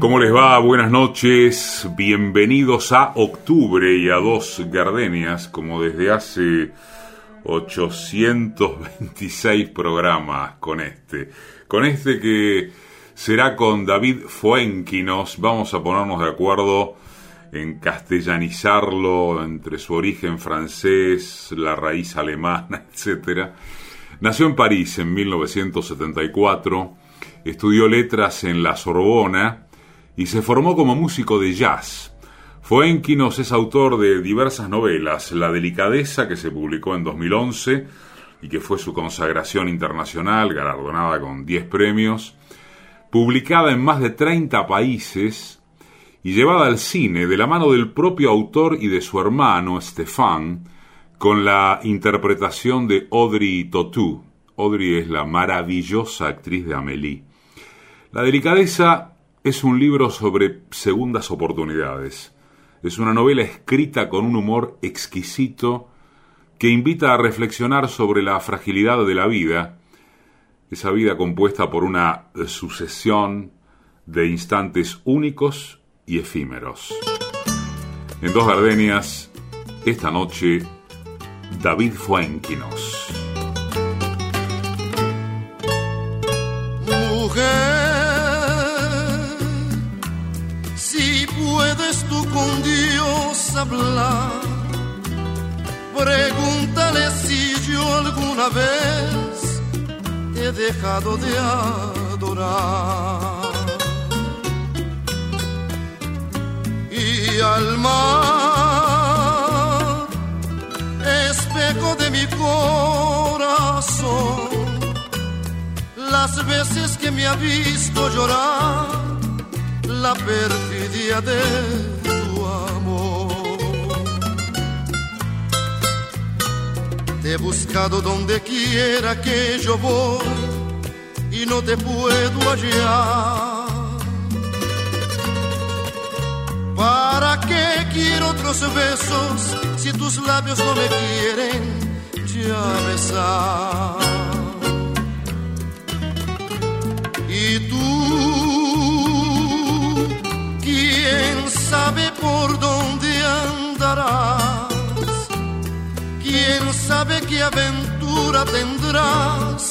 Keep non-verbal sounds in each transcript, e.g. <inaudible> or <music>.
¿Cómo les va? Buenas noches. Bienvenidos a octubre y a dos gardenias, como desde hace 826 programas con este. Con este que será con David Fuenquinos. Vamos a ponernos de acuerdo en castellanizarlo entre su origen francés, la raíz alemana, <laughs> etc. Nació en París en 1974, estudió letras en la Sorbona y se formó como músico de jazz. Fuenquinos es autor de diversas novelas, La delicadeza, que se publicó en 2011 y que fue su consagración internacional, galardonada con 10 premios, publicada en más de 30 países y llevada al cine de la mano del propio autor y de su hermano, Stefan, con la interpretación de Audrey Tautou. Audrey es la maravillosa actriz de Amélie. La delicadeza es un libro sobre segundas oportunidades. Es una novela escrita con un humor exquisito que invita a reflexionar sobre la fragilidad de la vida, esa vida compuesta por una sucesión de instantes únicos y efímeros. En Dos Gardenias, esta noche, David Fuenquinos. Hablar, pregúntale si yo alguna vez he dejado de adorar. Y al mar, espejo de mi corazón, las veces que me ha visto llorar la perfidia de He buscado donde quiera que yo voy y no te puedo hallar. ¿Para qué quiero otros besos si tus labios no me quieren ya besar? Y tú, quién sabe por dónde andarás, quién sabe qué aventura tendrás,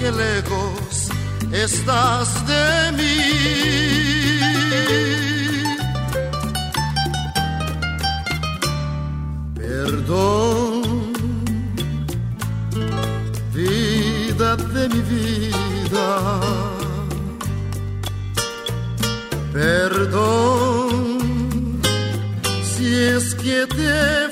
qué lejos estás de mí. Perdón, vida de mi vida. Perdón si es que te he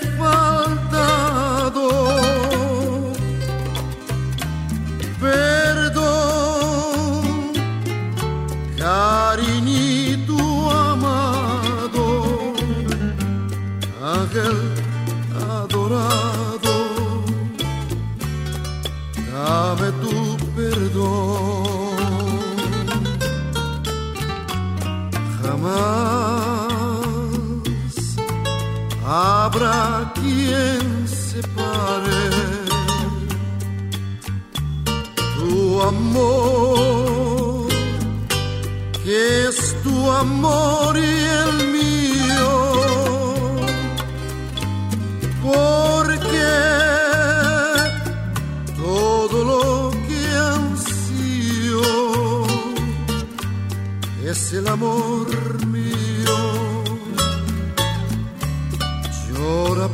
habrá quien separe tu amor, que es tu amor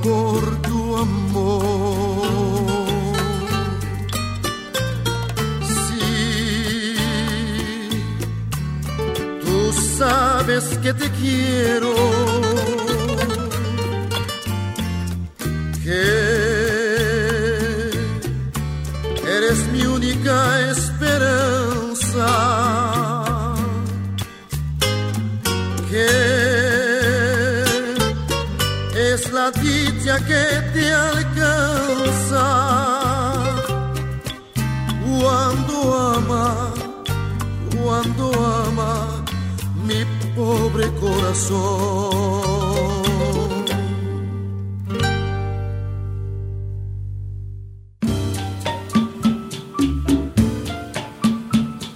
por tu amor. Sí, tú sabes que te quiero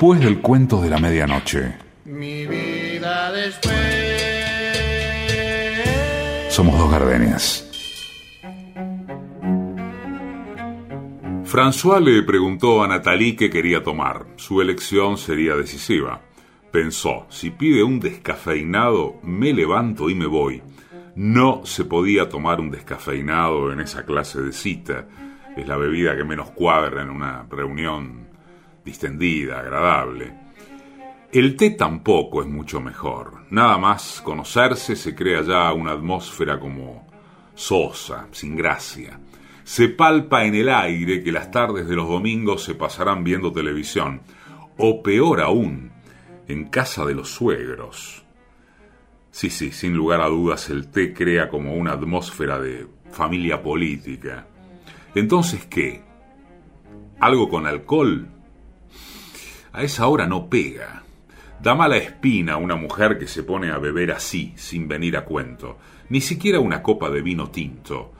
Después del cuento de la medianoche. Mi vida después. Somos dos gardenias. François le preguntó a Nathalie qué quería tomar. Su elección sería decisiva. Pensó, si pide un descafeinado, me levanto y me voy. No se podía tomar un descafeinado en esa clase de cita es la bebida que menos cuadra en una reunión distendida, agradable. El té tampoco es mucho mejor. Nada más conocerse se crea ya una atmósfera como sosa, sin gracia. Se palpa en el aire que las tardes de los domingos se pasarán viendo televisión, o peor aún, en casa de los suegros. Sí, sí, sin lugar a dudas el té crea como una atmósfera de familia política. Entonces, ¿qué? ¿Algo con alcohol? A esa hora no pega. Da mala espina a una mujer que se pone a beber así, sin venir a cuento. Ni siquiera una copa de vino tinto.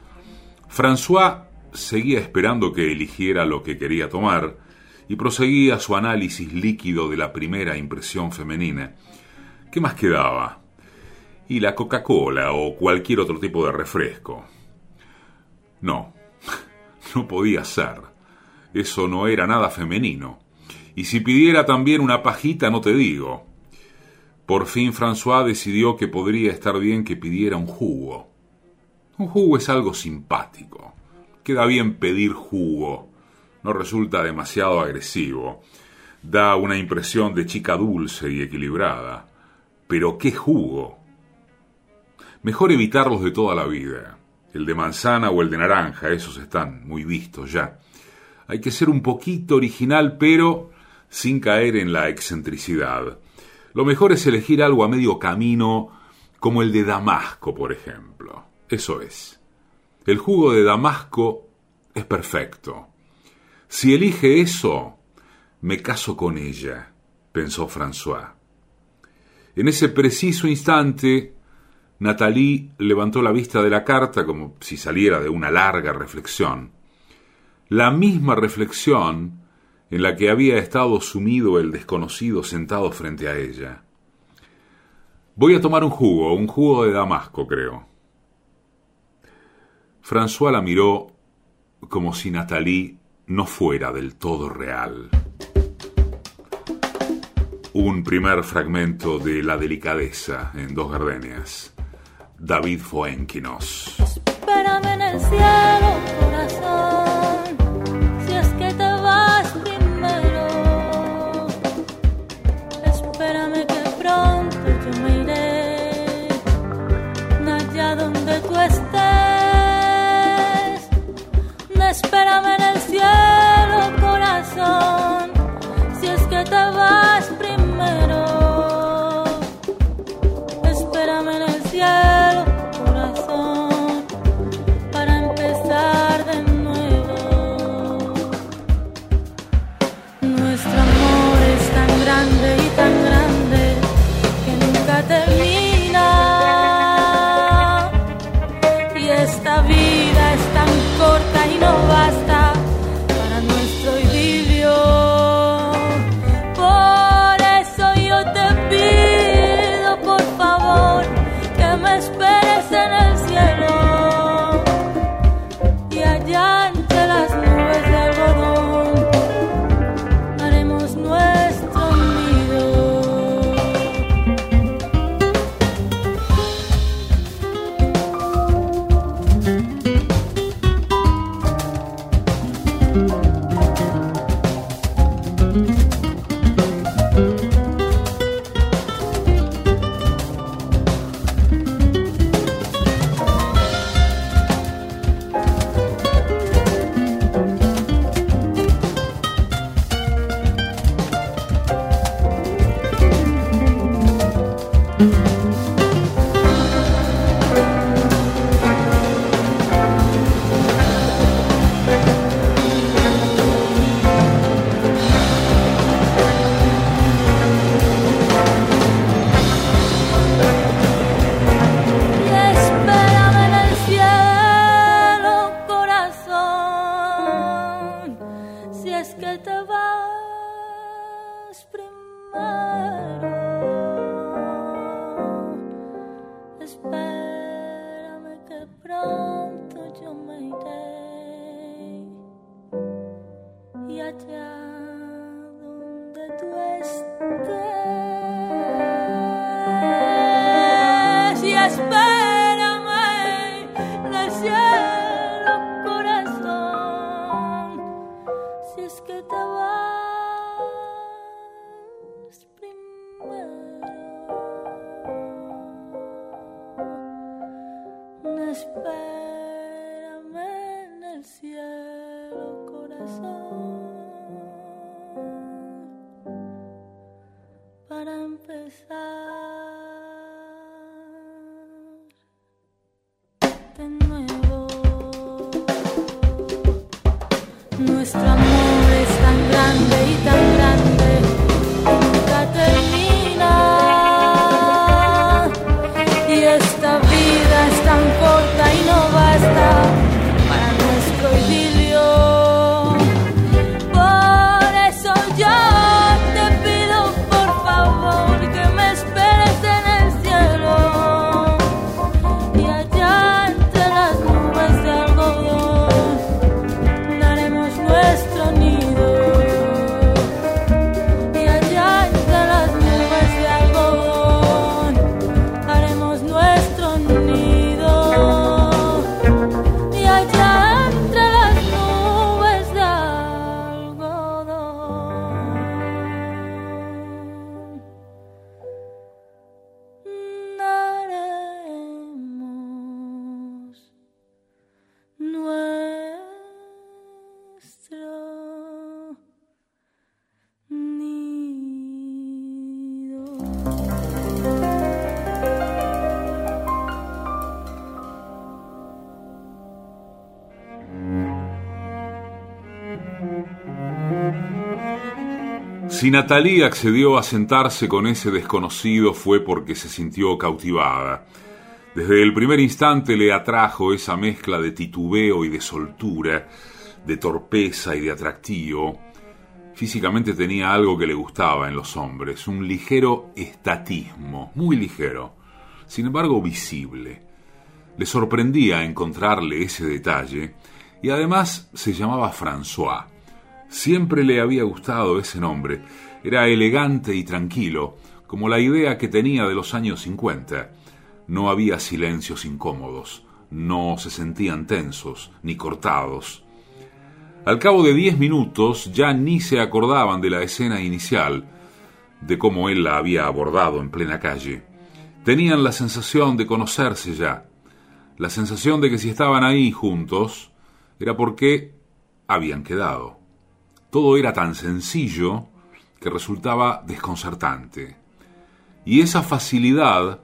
François seguía esperando que eligiera lo que quería tomar y proseguía su análisis líquido de la primera impresión femenina. ¿Qué más quedaba? Y la Coca-Cola o cualquier otro tipo de refresco. No, <laughs> no podía ser. Eso no era nada femenino. Y si pidiera también una pajita, no te digo. Por fin François decidió que podría estar bien que pidiera un jugo. Un jugo es algo simpático. Queda bien pedir jugo. No resulta demasiado agresivo. Da una impresión de chica dulce y equilibrada. Pero qué jugo. Mejor evitarlos de toda la vida. El de manzana o el de naranja, esos están muy vistos ya. Hay que ser un poquito original, pero sin caer en la excentricidad. Lo mejor es elegir algo a medio camino, como el de Damasco, por ejemplo. Eso es. El jugo de Damasco es perfecto. Si elige eso, me caso con ella, pensó François. En ese preciso instante, Nathalie levantó la vista de la carta como si saliera de una larga reflexión. La misma reflexión en la que había estado sumido el desconocido sentado frente a ella. Voy a tomar un jugo, un jugo de Damasco, creo. François la miró como si Nathalie no fuera del todo real. Un primer fragmento de La delicadeza en dos gardenias. David Fuenquinos. Espérame en el cielo, Espérame en el cielo, corazón, si es que te vas oh Si Natalie accedió a sentarse con ese desconocido fue porque se sintió cautivada. Desde el primer instante le atrajo esa mezcla de titubeo y de soltura, de torpeza y de atractivo. Físicamente tenía algo que le gustaba en los hombres, un ligero estatismo, muy ligero, sin embargo visible. Le sorprendía encontrarle ese detalle y además se llamaba François. Siempre le había gustado ese nombre. Era elegante y tranquilo, como la idea que tenía de los años 50. No había silencios incómodos, no se sentían tensos ni cortados. Al cabo de diez minutos ya ni se acordaban de la escena inicial, de cómo él la había abordado en plena calle. Tenían la sensación de conocerse ya, la sensación de que si estaban ahí juntos era porque habían quedado. Todo era tan sencillo que resultaba desconcertante. Y esa facilidad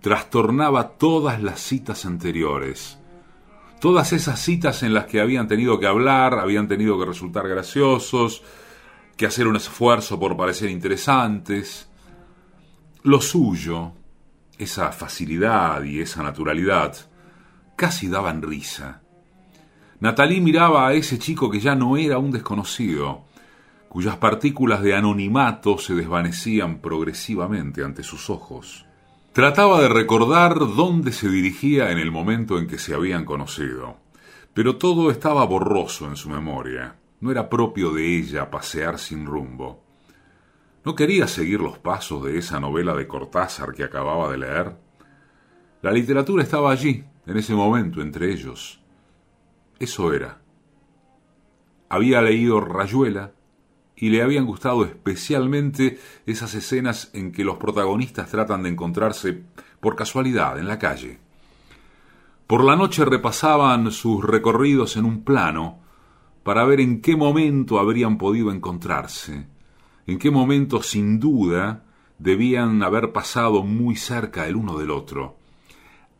trastornaba todas las citas anteriores. Todas esas citas en las que habían tenido que hablar, habían tenido que resultar graciosos, que hacer un esfuerzo por parecer interesantes. Lo suyo, esa facilidad y esa naturalidad, casi daban risa. Natalie miraba a ese chico que ya no era un desconocido, cuyas partículas de anonimato se desvanecían progresivamente ante sus ojos. Trataba de recordar dónde se dirigía en el momento en que se habían conocido, pero todo estaba borroso en su memoria. No era propio de ella pasear sin rumbo. ¿No quería seguir los pasos de esa novela de Cortázar que acababa de leer? La literatura estaba allí, en ese momento, entre ellos. Eso era. Había leído Rayuela y le habían gustado especialmente esas escenas en que los protagonistas tratan de encontrarse por casualidad en la calle. Por la noche repasaban sus recorridos en un plano para ver en qué momento habrían podido encontrarse, en qué momento sin duda debían haber pasado muy cerca el uno del otro.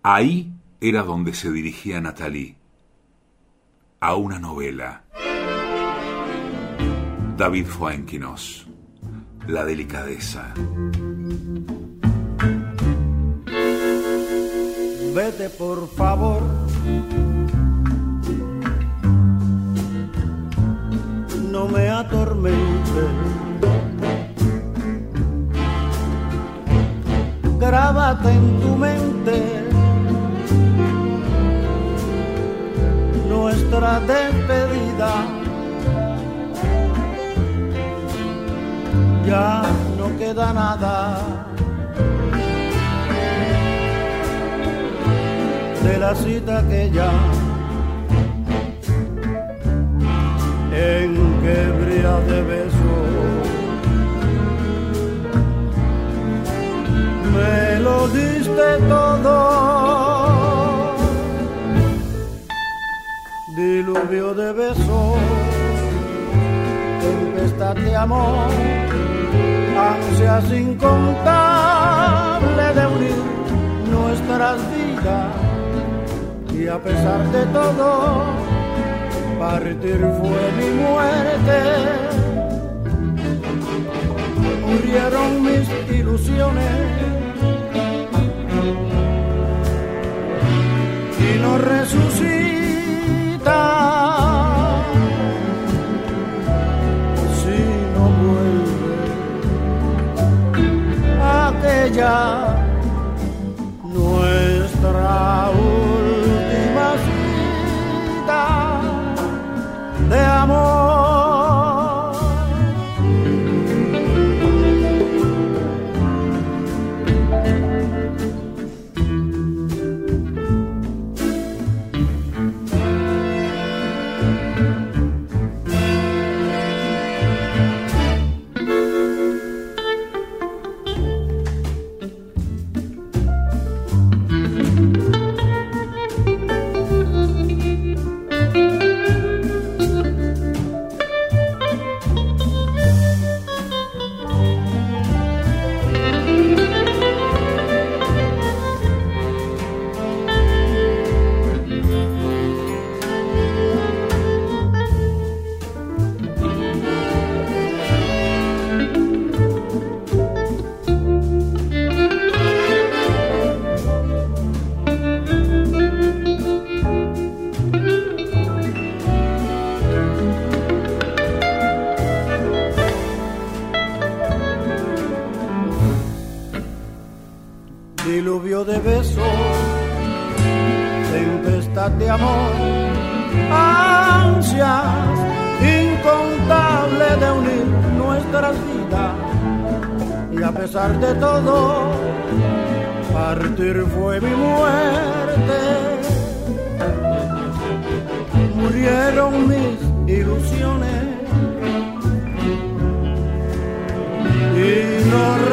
Ahí era donde se dirigía Natalie, a una novela. David Fuenquinos, La delicadeza. Vete por favor. No me atormente. Grábate en tu mente nuestra despedida. Ya no queda nada de la cita que ya en que brilla de besos. Me lo diste todo, de besos, tempestad de amor, ansias incontable de unir nuestras vidas. Y a pesar de todo partir fue mi muerte. Murieron mis ilusiones. Y no resucita nuestra última cita de amor. De amor, ansias incontables de unir nuestras vidas. Y a pesar de todo, partir fue mi muerte. Murieron mis ilusiones y no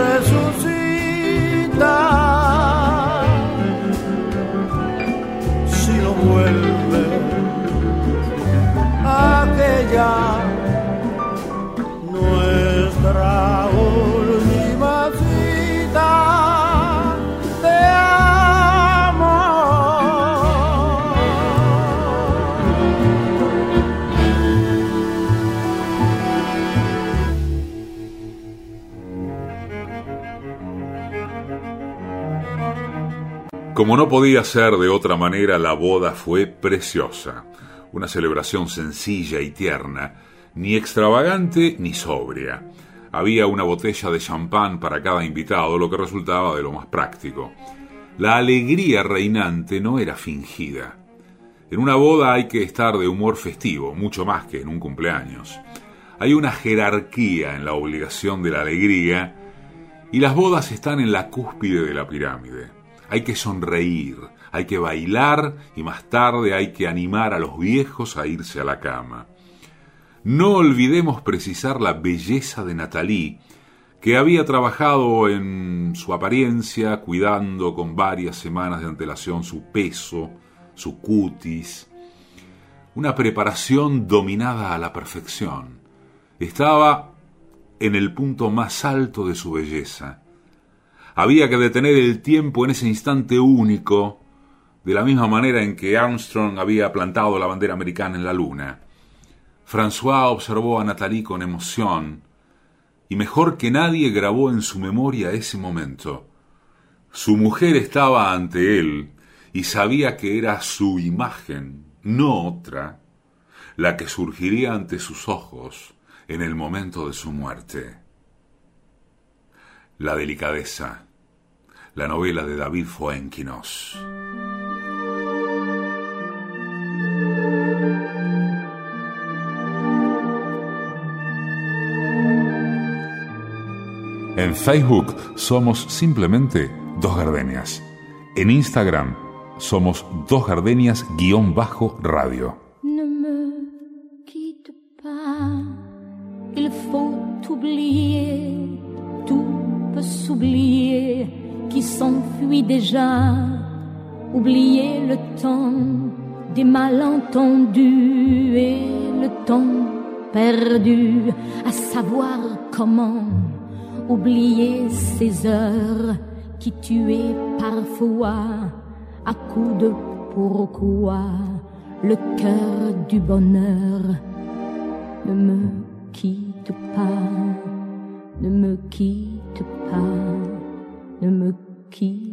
Como no podía ser de otra manera, la boda fue preciosa. Una celebración sencilla y tierna, ni extravagante ni sobria. Había una botella de champán para cada invitado, lo que resultaba de lo más práctico. La alegría reinante no era fingida. En una boda hay que estar de humor festivo, mucho más que en un cumpleaños. Hay una jerarquía en la obligación de la alegría y las bodas están en la cúspide de la pirámide. Hay que sonreír, hay que bailar y más tarde hay que animar a los viejos a irse a la cama. No olvidemos precisar la belleza de Natalie, que había trabajado en su apariencia, cuidando con varias semanas de antelación su peso, su cutis, una preparación dominada a la perfección. Estaba en el punto más alto de su belleza. Había que detener el tiempo en ese instante único, de la misma manera en que Armstrong había plantado la bandera americana en la luna. François observó a Nathalie con emoción y mejor que nadie grabó en su memoria ese momento. Su mujer estaba ante él y sabía que era su imagen, no otra, la que surgiría ante sus ojos en el momento de su muerte. La delicadeza, la novela de David Fuenquinos. En Facebook somos simplemente Dos Gardenias. En Instagram somos Dos Gardenias-radio. Déjà. Oublier le temps des malentendus et le temps perdu à savoir comment oublier ces heures qui tuaient parfois à coups de pourquoi le cœur du bonheur ne me quitte pas, ne me quitte pas, ne me quitte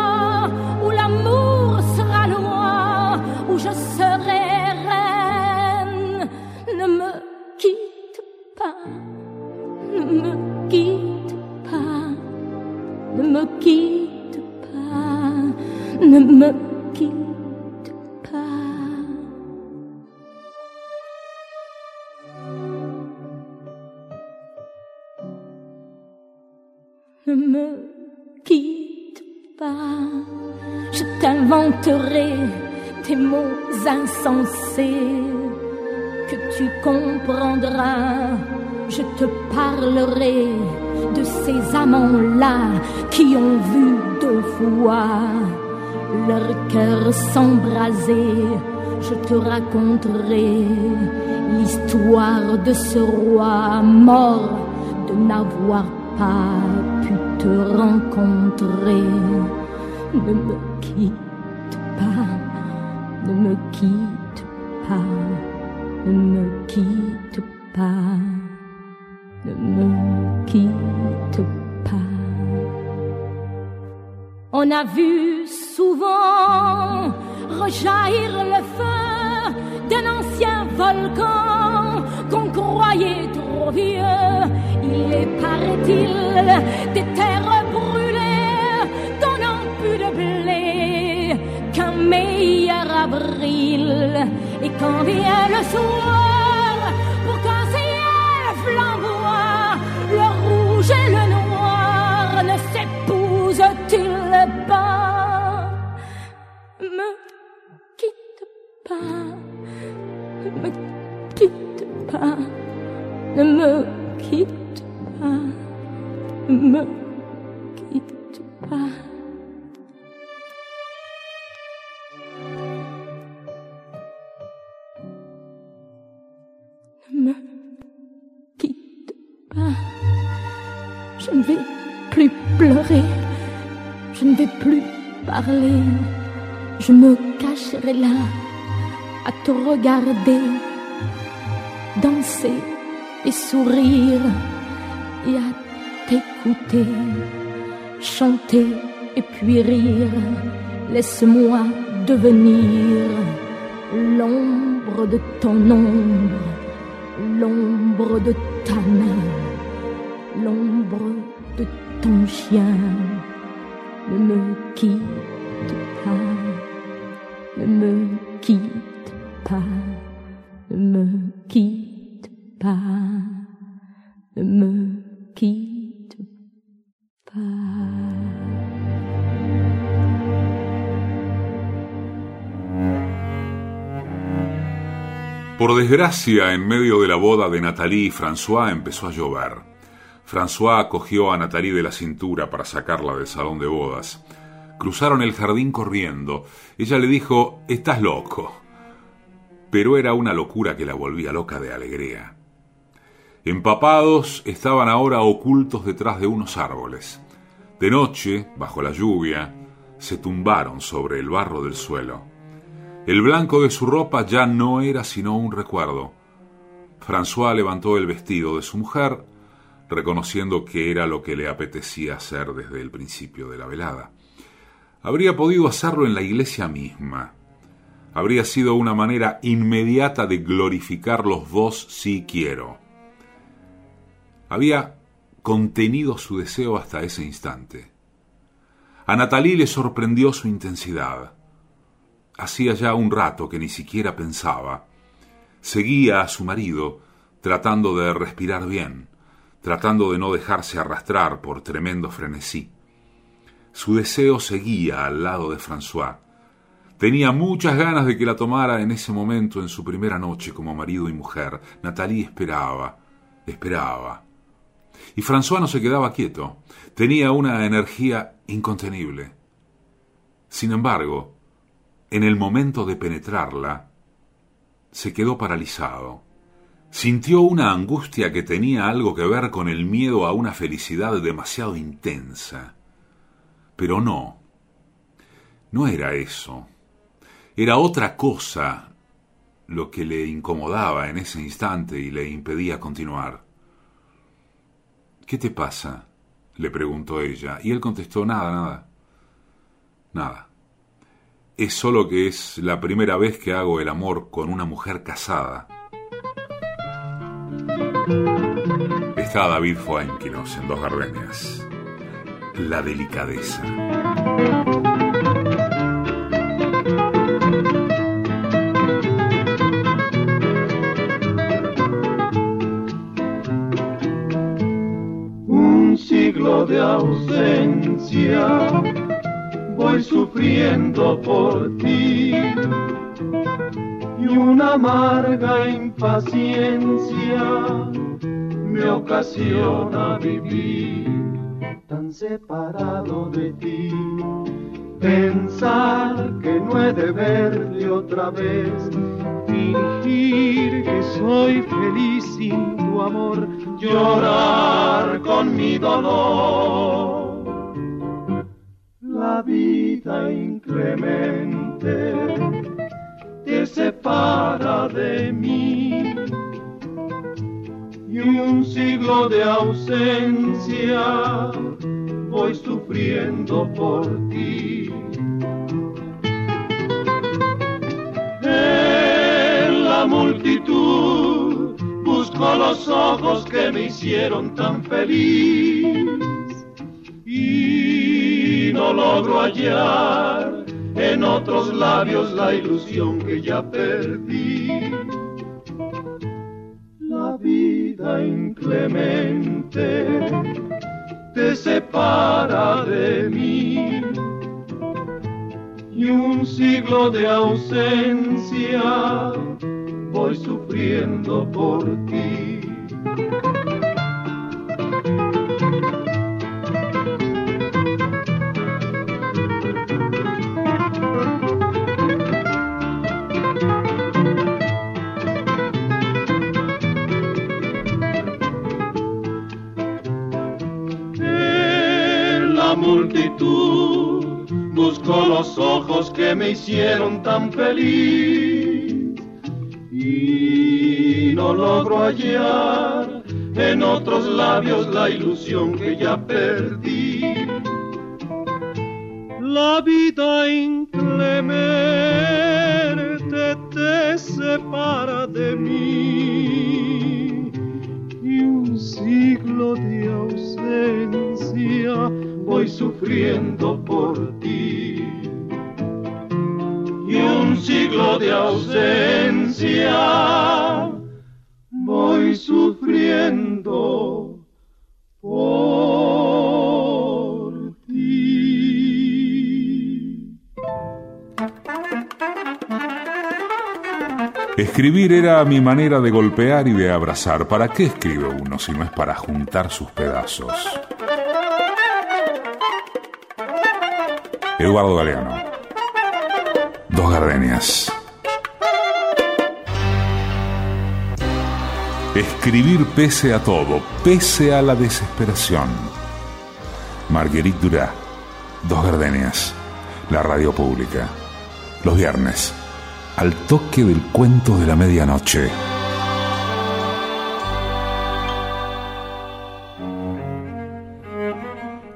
je serai reine. Ne me quitte pas, ne me quitte pas, ne me quitte pas, ne me quitte pas. Ne me quitte pas, je t'inventerai des mots insensés que tu comprendras. Je te parlerai de ces amants-là qui ont vu deux fois leur cœur s'embraser. Je te raconterai l'histoire de ce roi mort de n'avoir pas pu te rencontrer. Ne me quitte me quitte pas, ne me quitte pas, ne me quitte pas. On a vu souvent rejaillir le feu d'un ancien volcan qu'on croyait trop vieux. Il est, paraît-il, des Et quand vient le soir, pour qu'un ciel flamboie, le rouge et le noir ne s'épousent-ils pas? Me quitte pas, me quitte pas, ne me cacherai là à te regarder, danser et sourire et à t'écouter, chanter et puis rire. Laisse-moi devenir l'ombre de ton ombre, l'ombre de ta main, l'ombre de ton chien. Ne me quitte pas, me quitte pas, me quitte pas, me quitte pas. Por desgracia, en medio de la boda de Nathalie François empezó a llover. François cogió a Nathalie de la cintura para sacarla del salón de bodas. Cruzaron el jardín corriendo. Ella le dijo, Estás loco. Pero era una locura que la volvía loca de alegría. Empapados estaban ahora ocultos detrás de unos árboles. De noche, bajo la lluvia, se tumbaron sobre el barro del suelo. El blanco de su ropa ya no era sino un recuerdo. François levantó el vestido de su mujer, reconociendo que era lo que le apetecía hacer desde el principio de la velada. Habría podido hacerlo en la iglesia misma. Habría sido una manera inmediata de glorificar los dos si quiero. Había contenido su deseo hasta ese instante. A Natalie le sorprendió su intensidad. Hacía ya un rato que ni siquiera pensaba. Seguía a su marido, tratando de respirar bien, tratando de no dejarse arrastrar por tremendo frenesí. Su deseo seguía al lado de François. Tenía muchas ganas de que la tomara en ese momento en su primera noche como marido y mujer. Natalie esperaba, esperaba. Y François no se quedaba quieto. Tenía una energía incontenible. Sin embargo, en el momento de penetrarla, se quedó paralizado. Sintió una angustia que tenía algo que ver con el miedo a una felicidad demasiado intensa. Pero no. No era eso. Era otra cosa lo que le incomodaba en ese instante y le impedía continuar. ¿Qué te pasa? le preguntó ella, y él contestó nada, nada. Nada. Es solo que es la primera vez que hago el amor con una mujer casada. Está David Fuenquinos en Dos Gardenias. La delicadeza. Un siglo de ausencia voy sufriendo por ti y una amarga impaciencia me ocasiona vivir separado de ti. Pensar que no he de verte otra vez, fingir que soy feliz sin tu amor, llorar con mi dolor. La vida inclemente te separa de mí. Y un siglo de ausencia voy sufriendo por ti. En la multitud busco los ojos que me hicieron tan feliz y no logro hallar en otros labios la ilusión que ya perdí. La vida inclemente te separa de mí. Y un siglo de ausencia voy sufriendo por me hicieron tan feliz y no logro hallar en otros labios la ilusión que ya perdí. Por ti. Escribir era mi manera de golpear y de abrazar. ¿Para qué escribe uno si no es para juntar sus pedazos? Eduardo Galeano. Dos gardenias. Escribir pese a todo, pese a la desesperación. Marguerite Durá, Dos Gardenias, la radio pública. Los viernes, al toque del cuento de la medianoche.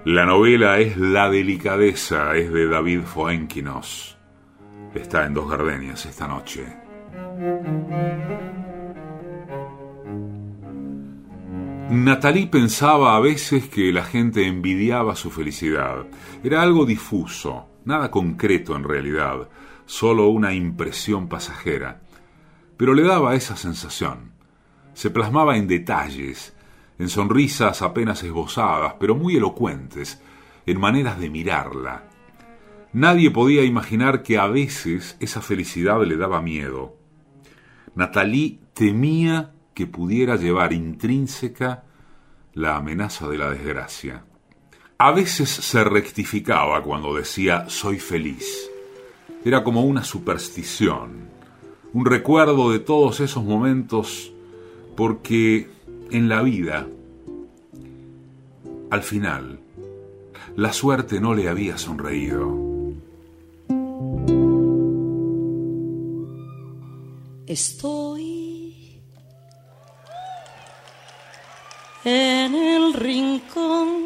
La novela es La delicadeza, es de David Foenquinos. Está en Dos Gardenias esta noche. Natalie pensaba a veces que la gente envidiaba su felicidad. Era algo difuso, nada concreto en realidad, solo una impresión pasajera. Pero le daba esa sensación. Se plasmaba en detalles, en sonrisas apenas esbozadas, pero muy elocuentes, en maneras de mirarla. Nadie podía imaginar que a veces esa felicidad le daba miedo. Natalie temía que pudiera llevar intrínseca la amenaza de la desgracia. A veces se rectificaba cuando decía soy feliz. Era como una superstición, un recuerdo de todos esos momentos porque en la vida, al final, la suerte no le había sonreído. Estoy en el rincón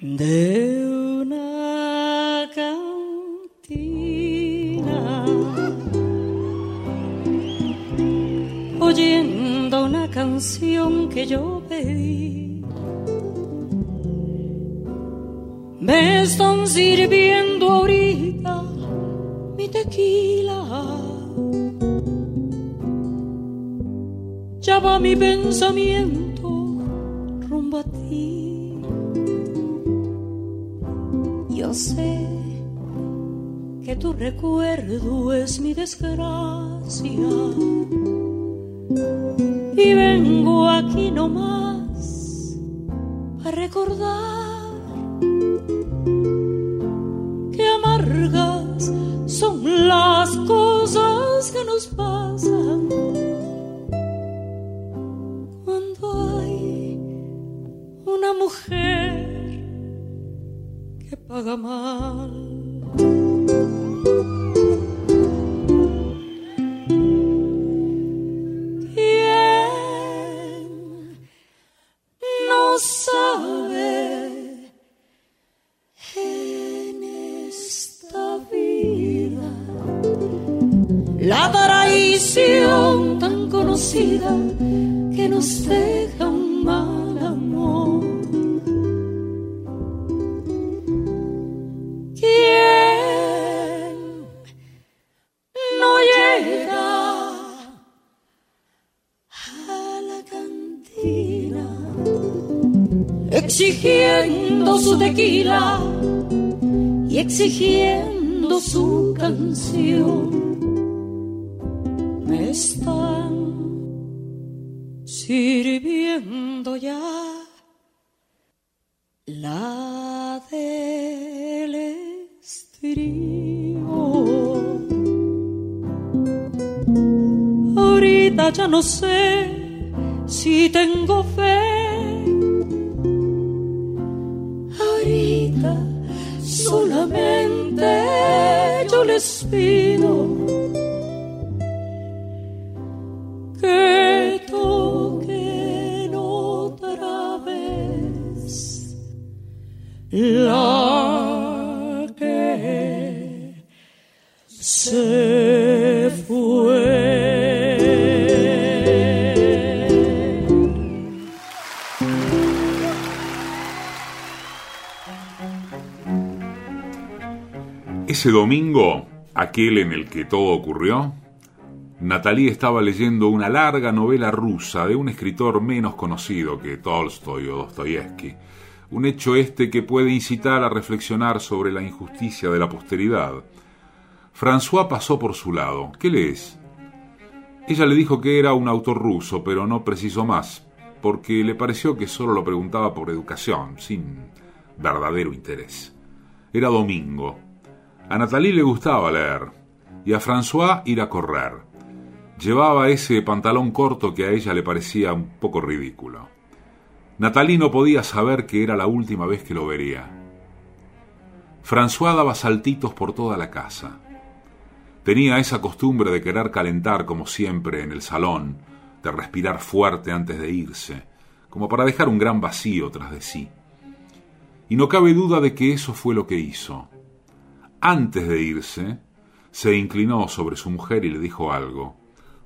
de una cantina, oyendo una canción que yo pedí. Me están sirviendo ahorita mi tequila. Mi pensamiento rumbo a ti. Yo sé que tu recuerdo es mi desgracia. Y vengo aquí nomás a recordar que amargas son las cosas que nos pasan paga mal. Y exigiendo su canción? Me están sirviendo ya la del estrío. Ahorita ya no sé si tengo fe. Pido que toquen otra vez la que se fue. Ese domingo, aquel en el que todo ocurrió, Natalie estaba leyendo una larga novela rusa de un escritor menos conocido que Tolstoy o Dostoyevsky, un hecho este que puede incitar a reflexionar sobre la injusticia de la posteridad. François pasó por su lado. ¿Qué lees? Ella le dijo que era un autor ruso, pero no precisó más, porque le pareció que solo lo preguntaba por educación, sin verdadero interés. Era domingo. A Natalie le gustaba leer, y a François ir a correr. Llevaba ese pantalón corto que a ella le parecía un poco ridículo. Natalie no podía saber que era la última vez que lo vería. François daba saltitos por toda la casa. Tenía esa costumbre de querer calentar como siempre en el salón, de respirar fuerte antes de irse, como para dejar un gran vacío tras de sí. Y no cabe duda de que eso fue lo que hizo. Antes de irse, se inclinó sobre su mujer y le dijo algo.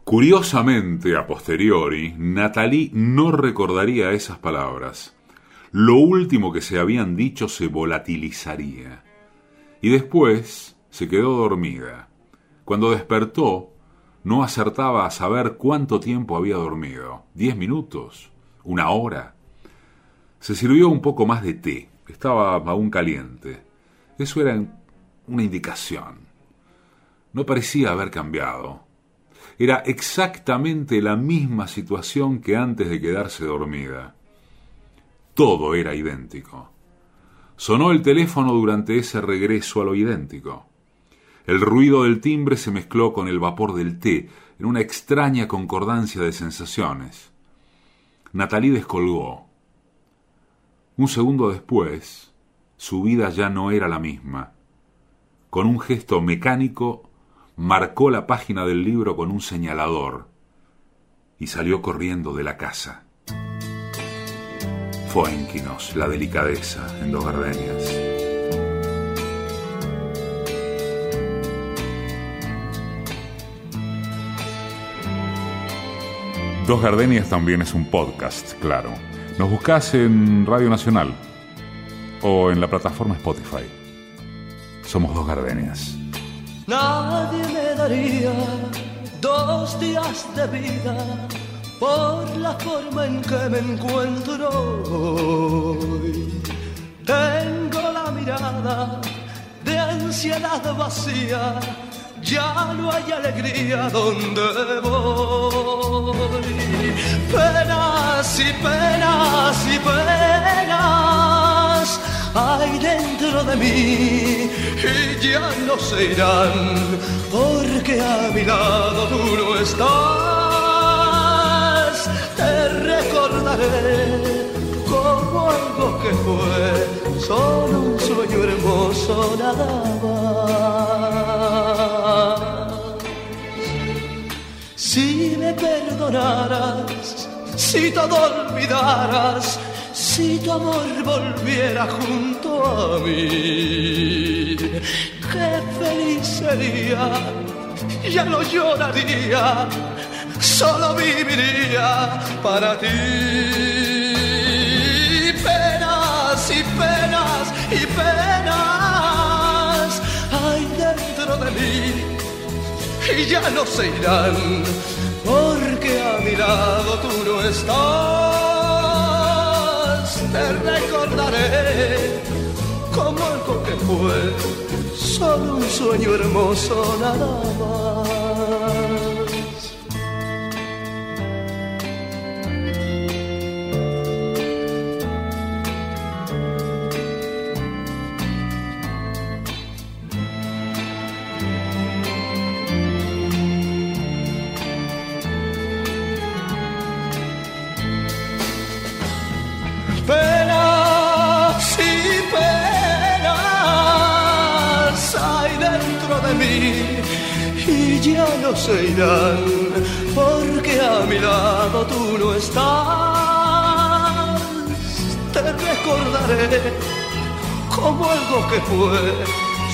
Curiosamente, a posteriori, Natalie no recordaría esas palabras. Lo último que se habían dicho se volatilizaría. Y después se quedó dormida. Cuando despertó, no acertaba a saber cuánto tiempo había dormido. ¿Diez minutos? ¿Una hora? Se sirvió un poco más de té. Estaba aún caliente. Eso era una indicación. No parecía haber cambiado era exactamente la misma situación que antes de quedarse dormida. Todo era idéntico. Sonó el teléfono durante ese regreso a lo idéntico. El ruido del timbre se mezcló con el vapor del té en una extraña concordancia de sensaciones. Natalie descolgó. Un segundo después, su vida ya no era la misma. Con un gesto mecánico marcó la página del libro con un señalador y salió corriendo de la casa. Foenquinos, la delicadeza en dos gardenias. Dos Gardenias también es un podcast, claro. Nos buscas en Radio Nacional o en la plataforma Spotify. Somos Dos Gardenias. Nadie me daría dos días de vida por la forma en que me encuentro hoy. Tengo la mirada de ansiedad vacía, ya no hay alegría donde voy. Penas y penas y penas hay dentro de mí y ya no se irán porque a mi lado tú no estás. Te recordaré como algo que fue solo un sueño hermoso nada más. Si me perdonaras, si todo olvidaras, si tu amor volviera junto a mí, qué feliz sería, ya no lloraría, solo viviría para ti. Penas y penas y penas hay dentro de mí y ya no se irán porque a mi lado tú no estás te recordaré como algo que fue solo un sueño hermoso nada más. Ya no se irán, porque a mi lado tú no estás. Te recordaré como algo que fue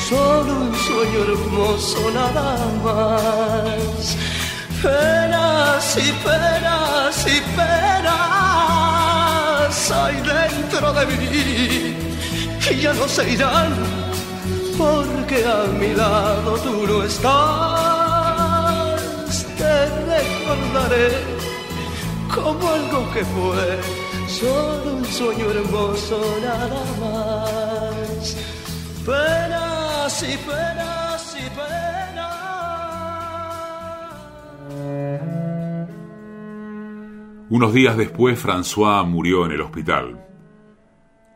solo un sueño hermoso nada más. Penas y penas y penas hay dentro de mí y ya no se irán porque a mi lado tú no estás recordaré como algo que fue solo un sueño hermoso nada más. Penas y penas y penas. Unos días después, François murió en el hospital.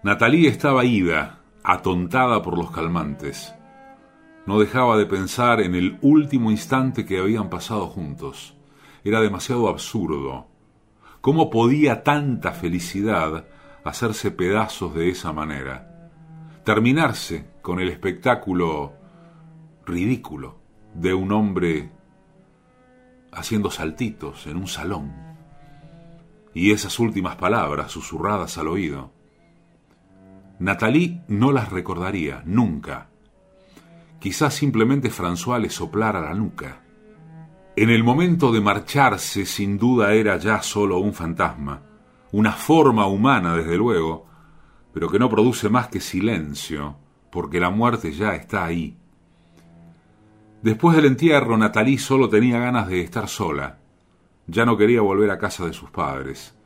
Nathalie estaba ida, atontada por los calmantes no dejaba de pensar en el último instante que habían pasado juntos, era demasiado absurdo. ¿Cómo podía tanta felicidad hacerse pedazos de esa manera? Terminarse con el espectáculo ridículo de un hombre haciendo saltitos en un salón. Y esas últimas palabras susurradas al oído. Nathalie no las recordaría nunca. Quizás simplemente François le soplara la nuca. En el momento de marcharse, sin duda era ya solo un fantasma, una forma humana, desde luego, pero que no produce más que silencio, porque la muerte ya está ahí. Después del entierro, Nathalie solo tenía ganas de estar sola. Ya no quería volver a casa de sus padres.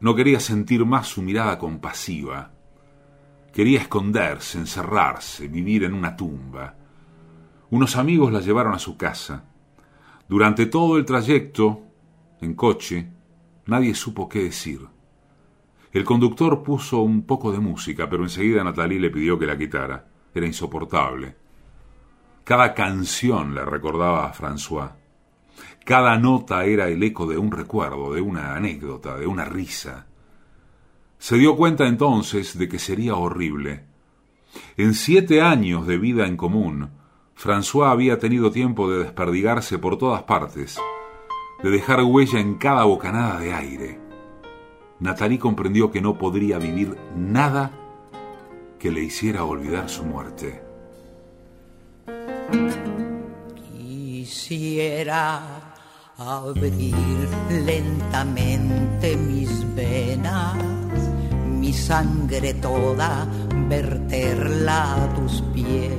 No quería sentir más su mirada compasiva. Quería esconderse, encerrarse, vivir en una tumba. Unos amigos la llevaron a su casa. Durante todo el trayecto, en coche, nadie supo qué decir. El conductor puso un poco de música, pero enseguida Nathalie le pidió que la quitara. Era insoportable. Cada canción le recordaba a François. Cada nota era el eco de un recuerdo, de una anécdota, de una risa. Se dio cuenta entonces de que sería horrible. En siete años de vida en común, François había tenido tiempo de desperdigarse por todas partes, de dejar huella en cada bocanada de aire. Nathalie comprendió que no podría vivir nada que le hiciera olvidar su muerte. Quisiera abrir lentamente mis venas, mi sangre toda, verterla a tus pies,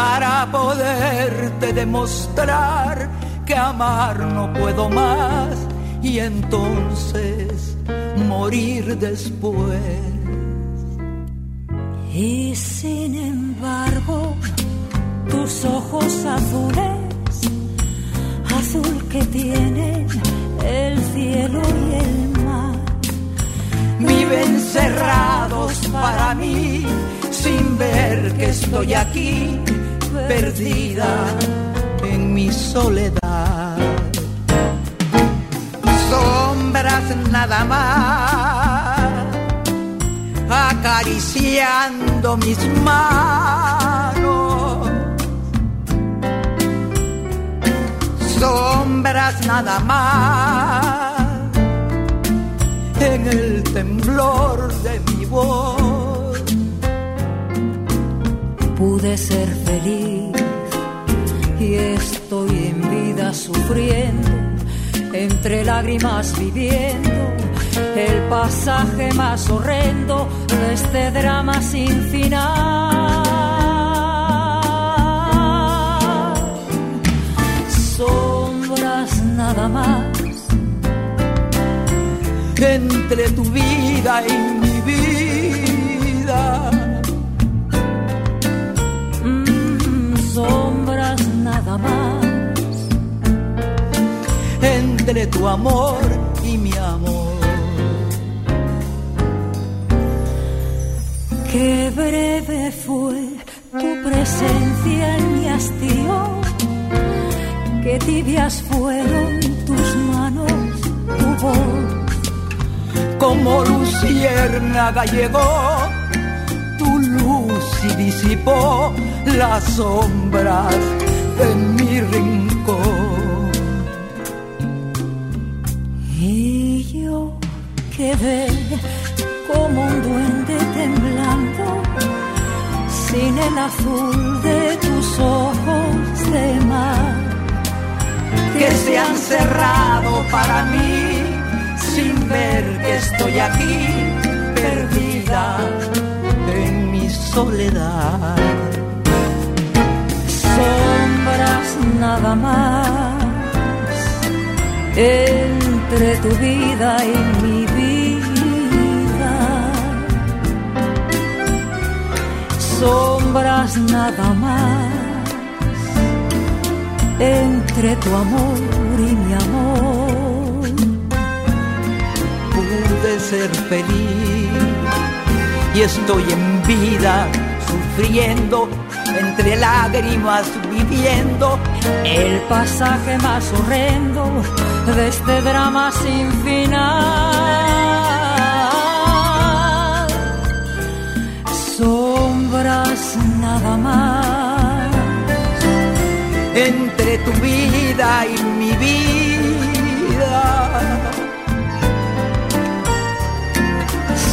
para poderte demostrar que amar no puedo más y entonces morir después. Y sin embargo, tus ojos azules, azul que tienen el cielo y el mar, viven cerrados para mí, sin ver que estoy aquí, perdida en mi soledad. Sombras nada más, acariciando mis manos. Sombras nada más, en el temblor de mi voz. Pude ser feliz y estoy en vida sufriendo, entre lágrimas viviendo el pasaje más horrendo de este drama sin final. Sombras nada más entre tu vida y mi vida. Sombras nada más. entre tu amor y mi amor. Qué breve fue tu presencia en mi hastío, qué tibias fueron tus manos, tu voz. Como luciérnaga llegó y disipó las sombras de mi rincón. Y yo quedé como un duende temblando, sin el azul de tus ojos de mar. que se han cerrado para mí sin ver que estoy aquí perdida soledad. sombras nada más entre tu vida y mi vida. Sombras nada más entre tu amor y mi amor. Pude ser feliz y estoy en vida sufriendo, entre lágrimas viviendo el pasaje más horrendo de este drama sin final. Sombras nada más entre tu vida y mi vida.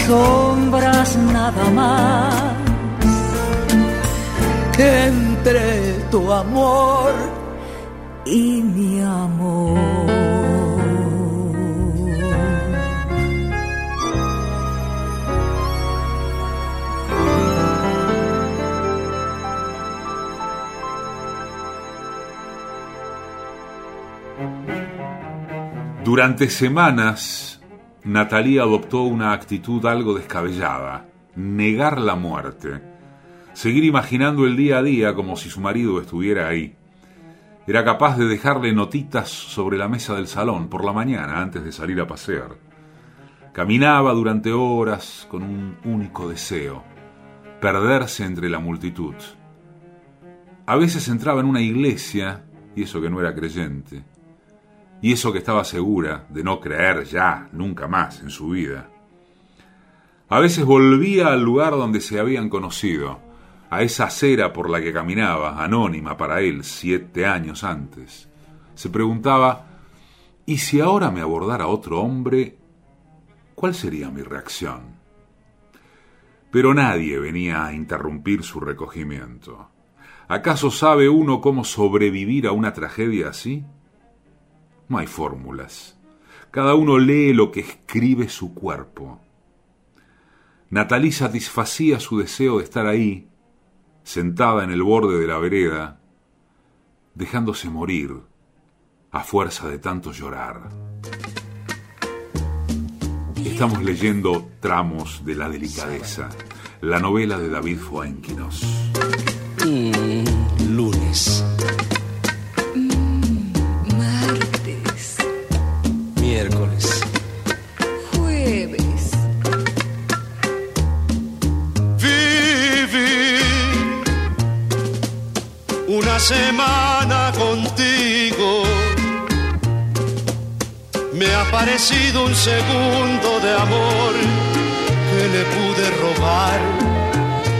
Sombras nada más entre tu amor y mi amor. Durante semanas, Natalia adoptó una actitud algo descabellada, negar la muerte, seguir imaginando el día a día como si su marido estuviera ahí. Era capaz de dejarle notitas sobre la mesa del salón por la mañana antes de salir a pasear. Caminaba durante horas con un único deseo, perderse entre la multitud. A veces entraba en una iglesia, y eso que no era creyente, y eso que estaba segura de no creer ya, nunca más en su vida. A veces volvía al lugar donde se habían conocido, a esa acera por la que caminaba, anónima para él, siete años antes. Se preguntaba, ¿y si ahora me abordara otro hombre, cuál sería mi reacción? Pero nadie venía a interrumpir su recogimiento. ¿Acaso sabe uno cómo sobrevivir a una tragedia así? No hay fórmulas. Cada uno lee lo que escribe su cuerpo. Natalie satisfacía su deseo de estar ahí, sentada en el borde de la vereda, dejándose morir a fuerza de tanto llorar. Estamos leyendo Tramos de la Delicadeza, la novela de David Fuenquinos. Parecido un segundo de amor que le pude robar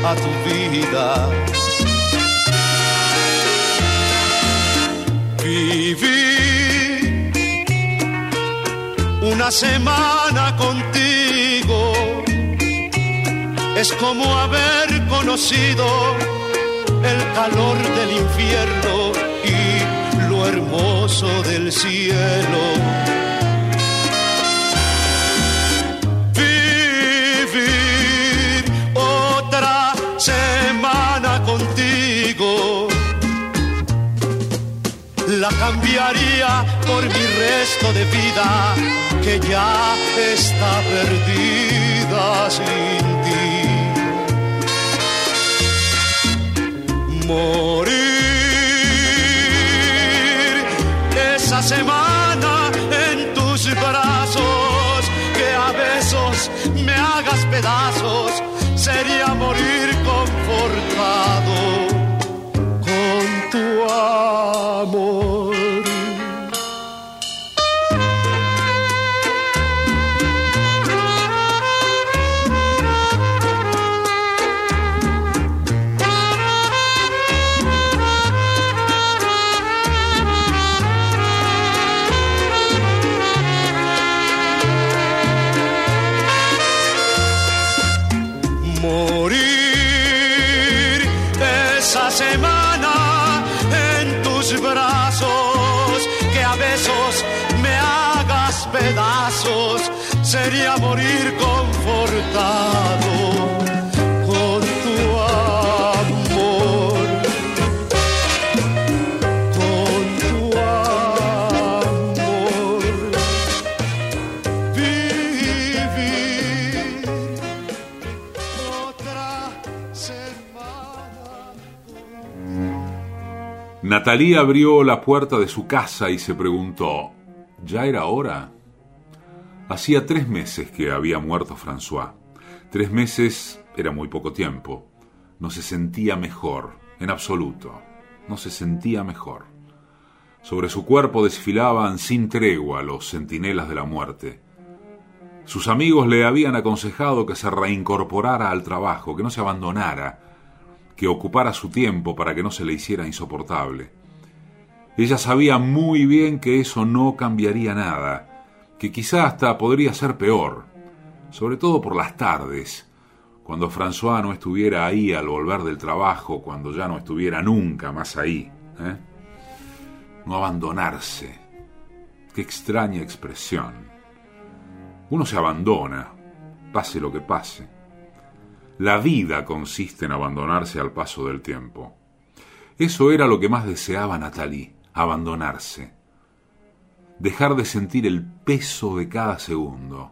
a tu vida. Viví una semana contigo es como haber conocido el calor del infierno y lo hermoso del cielo. Cambiaría por mi resto de vida que ya está perdida sin ti. Morir esa semana en tus brazos, que a besos me hagas pedazos, sería morir confortado morir confortado con tu amor. Con tu amor. Vivir otra semana. Natalie abrió la puerta de su casa y se preguntó, ¿ya era hora? Hacía tres meses que había muerto François. Tres meses era muy poco tiempo. no se sentía mejor, en absoluto, no se sentía mejor. Sobre su cuerpo desfilaban sin tregua los centinelas de la muerte. Sus amigos le habían aconsejado que se reincorporara al trabajo, que no se abandonara, que ocupara su tiempo para que no se le hiciera insoportable. Ella sabía muy bien que eso no cambiaría nada, que quizá hasta podría ser peor, sobre todo por las tardes, cuando François no estuviera ahí al volver del trabajo, cuando ya no estuviera nunca más ahí. ¿eh? No abandonarse. Qué extraña expresión. Uno se abandona, pase lo que pase. La vida consiste en abandonarse al paso del tiempo. Eso era lo que más deseaba Natalie, abandonarse. Dejar de sentir el peso de cada segundo.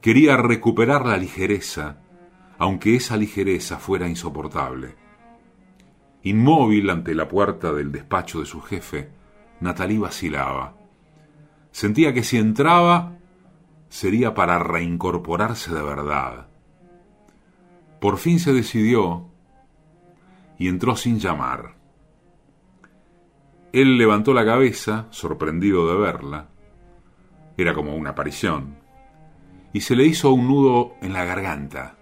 Quería recuperar la ligereza, aunque esa ligereza fuera insoportable. Inmóvil ante la puerta del despacho de su jefe, Natalie vacilaba. Sentía que si entraba sería para reincorporarse de verdad. Por fin se decidió y entró sin llamar. Él levantó la cabeza, sorprendido de verla. Era como una aparición. Y se le hizo un nudo en la garganta.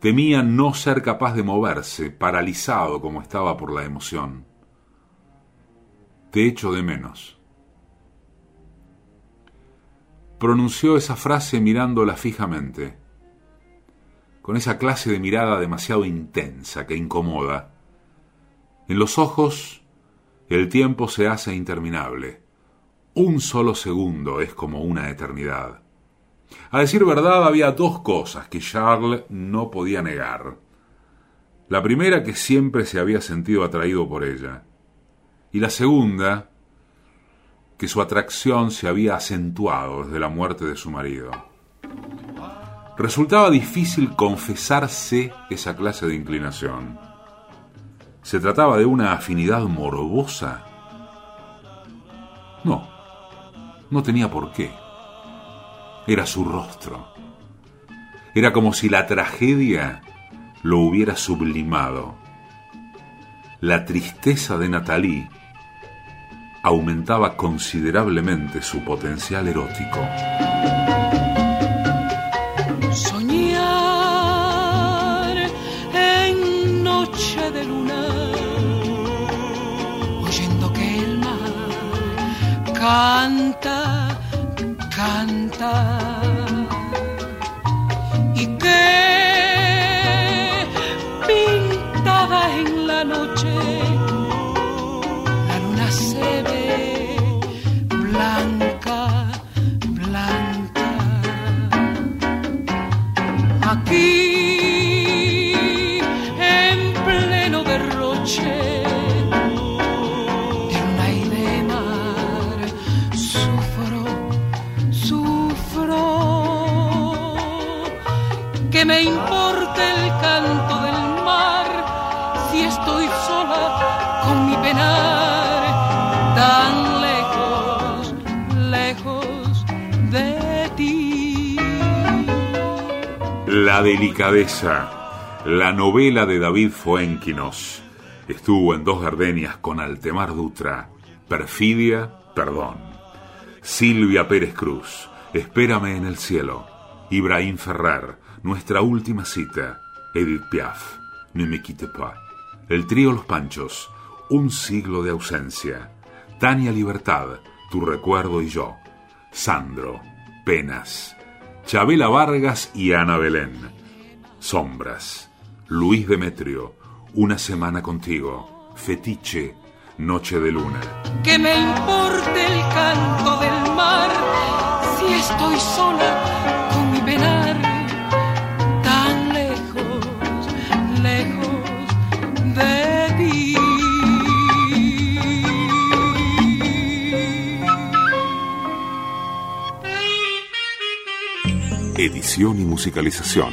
Temía no ser capaz de moverse, paralizado como estaba por la emoción. Te echo de menos. Pronunció esa frase mirándola fijamente, con esa clase de mirada demasiado intensa que incomoda. En los ojos el tiempo se hace interminable. Un solo segundo es como una eternidad. A decir verdad, había dos cosas que Charles no podía negar. La primera, que siempre se había sentido atraído por ella. Y la segunda, que su atracción se había acentuado desde la muerte de su marido. Resultaba difícil confesarse esa clase de inclinación. ¿Se trataba de una afinidad morbosa? No, no tenía por qué era su rostro. Era como si la tragedia lo hubiera sublimado. La tristeza de Natalie aumentaba considerablemente su potencial erótico. Canta canta delicadeza, la novela de David Fuenquinos. Estuvo en Dos Gardenias con Altemar Dutra. Perfidia, perdón. Silvia Pérez Cruz, Espérame en el cielo. Ibrahim Ferrer, Nuestra última cita. Edith Piaf, Ne me quitte pas. El trío Los Panchos, Un siglo de ausencia. Tania Libertad, Tu recuerdo y yo. Sandro, Penas. Chabela Vargas y Ana Belén. Sombras. Luis Demetrio, Una semana contigo. Fetiche, Noche de Luna. Que me importe el canto del mar si estoy sola con mi penar tan lejos, lejos de ti. Edición y musicalización,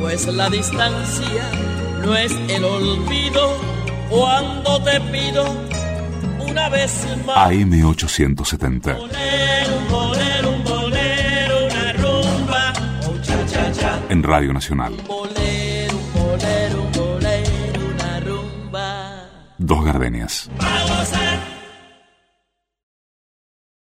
pues la distancia no es el olvido cuando te pido una vez más. AM870. Bolero, bolero, un bolero, una rumba, oh, cha, cha, cha. En Radio Nacional. Bolero, bolero, bolero, una rumba. Dos gardenias. Vamos a